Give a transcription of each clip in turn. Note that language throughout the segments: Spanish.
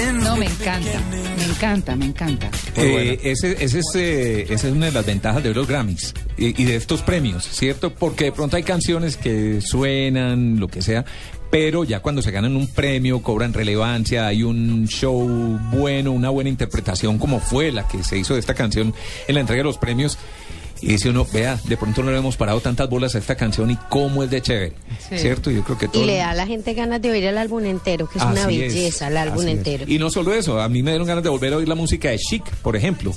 No, me encanta, me encanta, me encanta. Eh, ese, ese es, eh, esa es una de las ventajas de los Grammys y, y de estos premios, ¿cierto? Porque de pronto hay canciones que suenan, lo que sea, pero ya cuando se ganan un premio, cobran relevancia, hay un show bueno, una buena interpretación como fue la que se hizo de esta canción en la entrega de los premios. Y dice uno, vea, de pronto no le hemos parado tantas bolas a esta canción y cómo es de chévere, Sí. ¿cierto? Yo creo que todo... Y le da a la gente ganas de oír el álbum entero, que es una es, belleza el álbum así es. entero. Y no solo eso, a mí me dieron ganas de volver a oír la música de Chic, por ejemplo.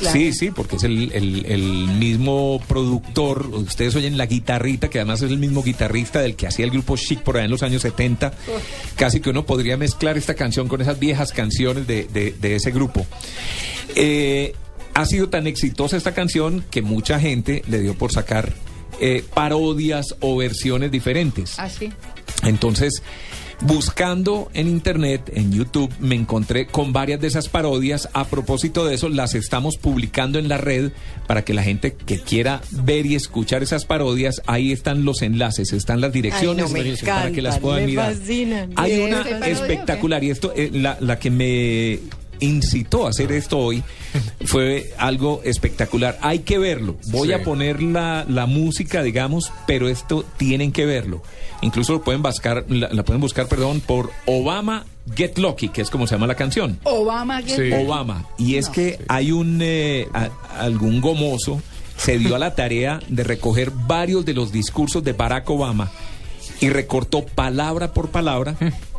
claro. Sí, sí, porque es el, el- el mismo productor. Ustedes oyen la guitarrita, que además es el mismo guitarrista del que hacía el grupo Chic por allá en los años 70. Casi que uno podría mezclar esta canción con esas viejas canciones de, de- de ese grupo. Eh, ha sido tan exitosa esta canción que mucha gente le dio por sacar eh, parodias o versiones diferentes. Ah, sí. Entonces, buscando en internet, en YouTube, me encontré con varias de esas parodias. A propósito de eso, las estamos publicando en la red para que la gente que quiera ver y escuchar esas parodias, ahí están los enlaces, están las direcciones Ay, no, me para que las puedan me mirar. Hay una ¿Esta parodia espectacular y esto, eh, la, la que me incitó a hacer esto hoy fue algo espectacular. Hay que verlo. Voy a poner la, la música, digamos, pero esto tienen que verlo. Incluso lo pueden buscar, la, la pueden buscar, perdón, por Obama Get Lucky, que es como se llama la canción. Obama, que Obama. Y es que hay un eh, a- algún gomoso se dio a la tarea de recoger varios de los discursos de Barack Obama y recortó palabra por palabra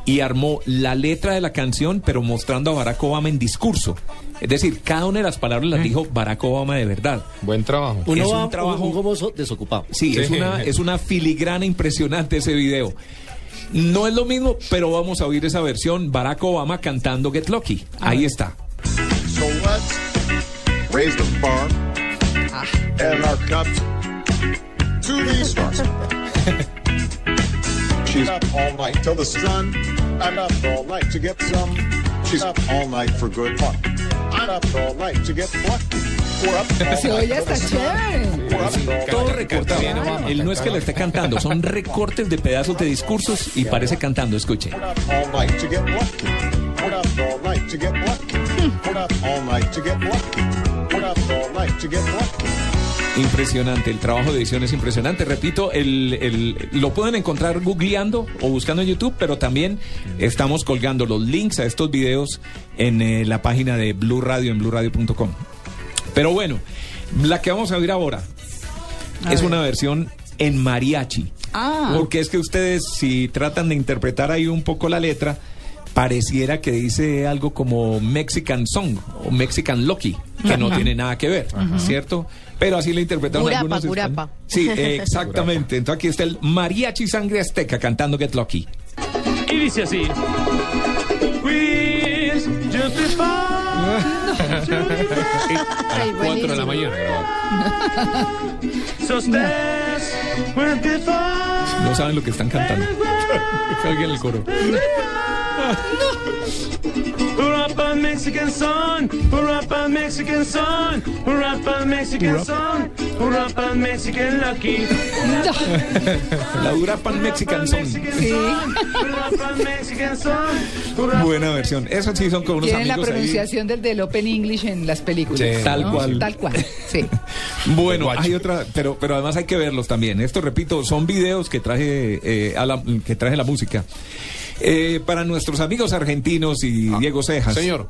y armó la letra de la canción, pero mostrando a Barack Obama en discurso. Es decir, cada una de las palabras las dijo Barack Obama de verdad. Buen trabajo. es un trabajo un gomoso desocupado. Sí, Es, Sí. una, es una filigrana impresionante ese video. No es lo mismo, pero vamos a oír esa versión. Barack Obama cantando Get Lucky. Ahí está. So let's raise the bar and our cups to the stars. She's up all night till the sun. I'm up all night to get some. She's up all night for good fun. I'm up all night to get lucky. We're up all Se oye till the hasta sun. chévere. Todo recortado. Él no es que lo esté cantando, son recortes de pedazos de discursos y parece cantando. Escuche. Impresionante, el trabajo de edición es impresionante. Repito, el, el- lo pueden encontrar googleando o buscando en YouTube, pero también estamos colgando los links a estos videos en eh, la página de Blue Radio, en blueradio.com. Pero bueno, la que vamos a oír ahora es una versión en mariachi. Ah. Porque es que ustedes, si tratan de interpretar ahí un poco la letra, pareciera que dice algo como Mexican Song o Mexican Lucky, que no tiene nada que ver, ¿cierto? Pero así lo interpretaron Curapa, algunos. Sí, exactamente. Entonces aquí está el mariachi sangre azteca cantando Get Lucky. Y dice así. A las 4 de la mañana. No saben lo que están cantando. Alguien en el coro. Hurrah, Mexican son, hurrah, Mexican son, hurrah, Mexican son, hurrah, Mexican lucky. La dura pan Mexican Song. Hurrah, Mexican son. Buena versión. Esos sí son como unos Tienen la amigos ahí. pronunciación del, del Open English en las películas. Sí. Tal ¿no? cual. Tal cual, sí. Bueno, hay otra, pero, pero además hay que verlos también. Esto, repito, son videos que traje, eh, a la, que traje la música. Eh, para nuestros amigos argentinos y ah, Diego Cejas. Señor.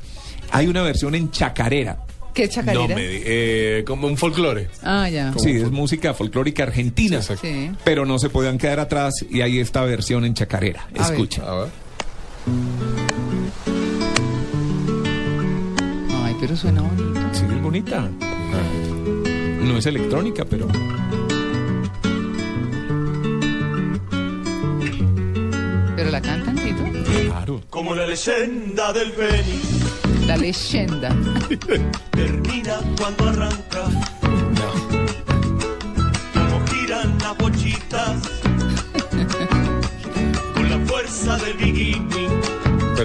Hay una versión en chacarera. ¿Qué chacarera? No, me, eh, como un folclore. Ah, ya. Sí, es música folclórica argentina. Sí. Pero no se podían quedar atrás y hay esta versión en chacarera. A Escucha. A ver. Ay, pero suena bonita. Sí, es bonita. No es electrónica, pero... Pero la canta. Tito? Claro. Como la leyenda del Fénix La leyenda. termina cuando arranca. Como giran las bochitas con la fuerza del bikini.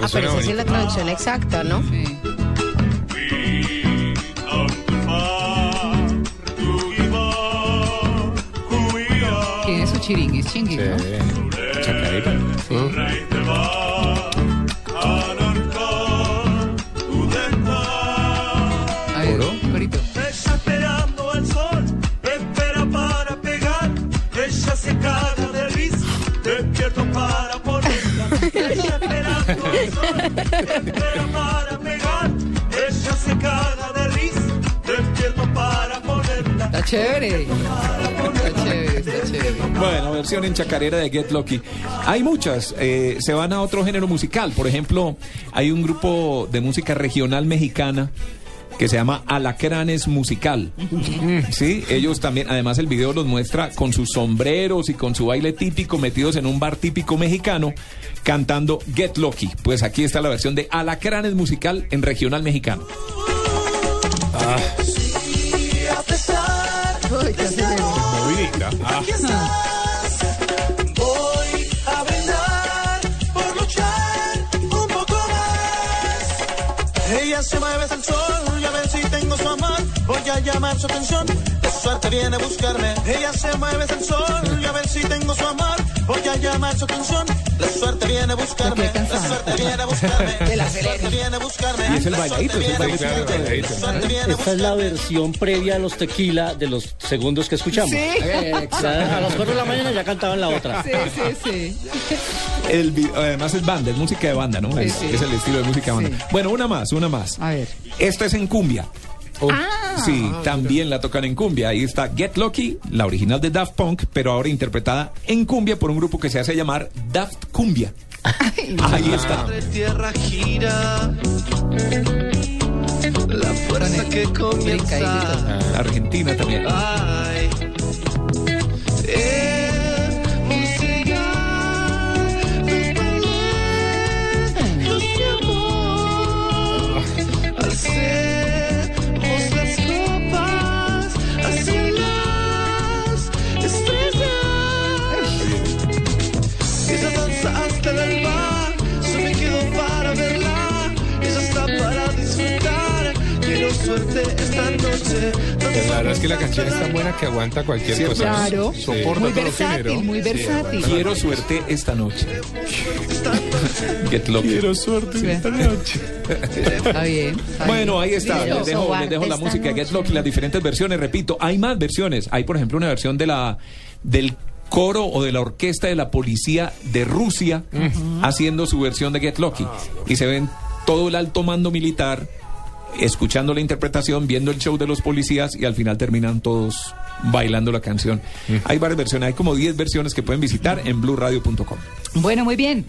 Ah, pero esa sí es la traducción exacta, ¿no? Sí. Tiene su chiringuis, chinguis, ¿no? Chacarera. A ver, corito. Ella esperando al sol, espera para pegar. Ella se caga de risa, despierto para ponerla. Ella esperando al sol, espera para pegar. Ella se caga de risa, despierto para ponerla. Está chévere. Bueno, versión en chacarera de Get Lucky. Hay muchas, eh, se van a otro género musical. Por ejemplo, hay un grupo de música regional mexicana que se llama Alacranes Musical. Sí, ellos también, además el video los muestra con sus sombreros y con su baile típico metidos en un bar típico mexicano cantando Get Lucky. Pues aquí está la versión de Alacranes Musical en regional mexicano. Y Voy a brindar por luchar un poco más. Ella se mueve al sol y a ver si tengo su amor. Voy a llamar su atención. De suerte viene a buscarme. Ella se mueve al sol y a ver si tengo su amor. Voy a llamar su atención. La suerte viene a buscarme. La suerte viene a buscarme. La suerte viene a buscarme. Y es el La bailadito, suerte es el bailadito. Esta es la versión previa a los tequila de los segundos que escuchamos. Ya a las 4 de la mañana ya cantaban la otra. Sí, sí, sí. El además es banda, es música de banda, ¿no? es, sí. es el estilo de música de banda. Sí. Bueno, una más, una más. A ver. Esta es en cumbia. Ah. Sí, también la tocan en cumbia. Ahí está Get Lucky, la original de Daft Punk, pero ahora interpretada en cumbia por un grupo que se hace llamar Daft Cumbia. Ahí está. Madre tierra gira. La fuerza que comienza. Argentina también. Ay. Pues la verdad es que la canción es tan buena que aguanta cualquier Cierto. cosa. Claro. Soporta Muy todo versátil, género. muy Sí, versátil. Quiero suerte esta noche. Get Lucky. Quiero suerte Sí. esta noche. Está bien. está Bueno, ahí está. Quiero Les dejo, les dejo la música de Get. Lucky, las diferentes versiones. Repito, hay más versiones. Hay, por ejemplo, una versión de la del coro o de la orquesta de la policía de Rusia haciendo su versión de Get Lucky. Y se ven todo el alto mando militar escuchando la interpretación, viendo el show de los policías y al final terminan todos bailando la canción. Hay varias versiones, hay como 10 versiones que pueden visitar en blueradio.com. Bueno, muy bien.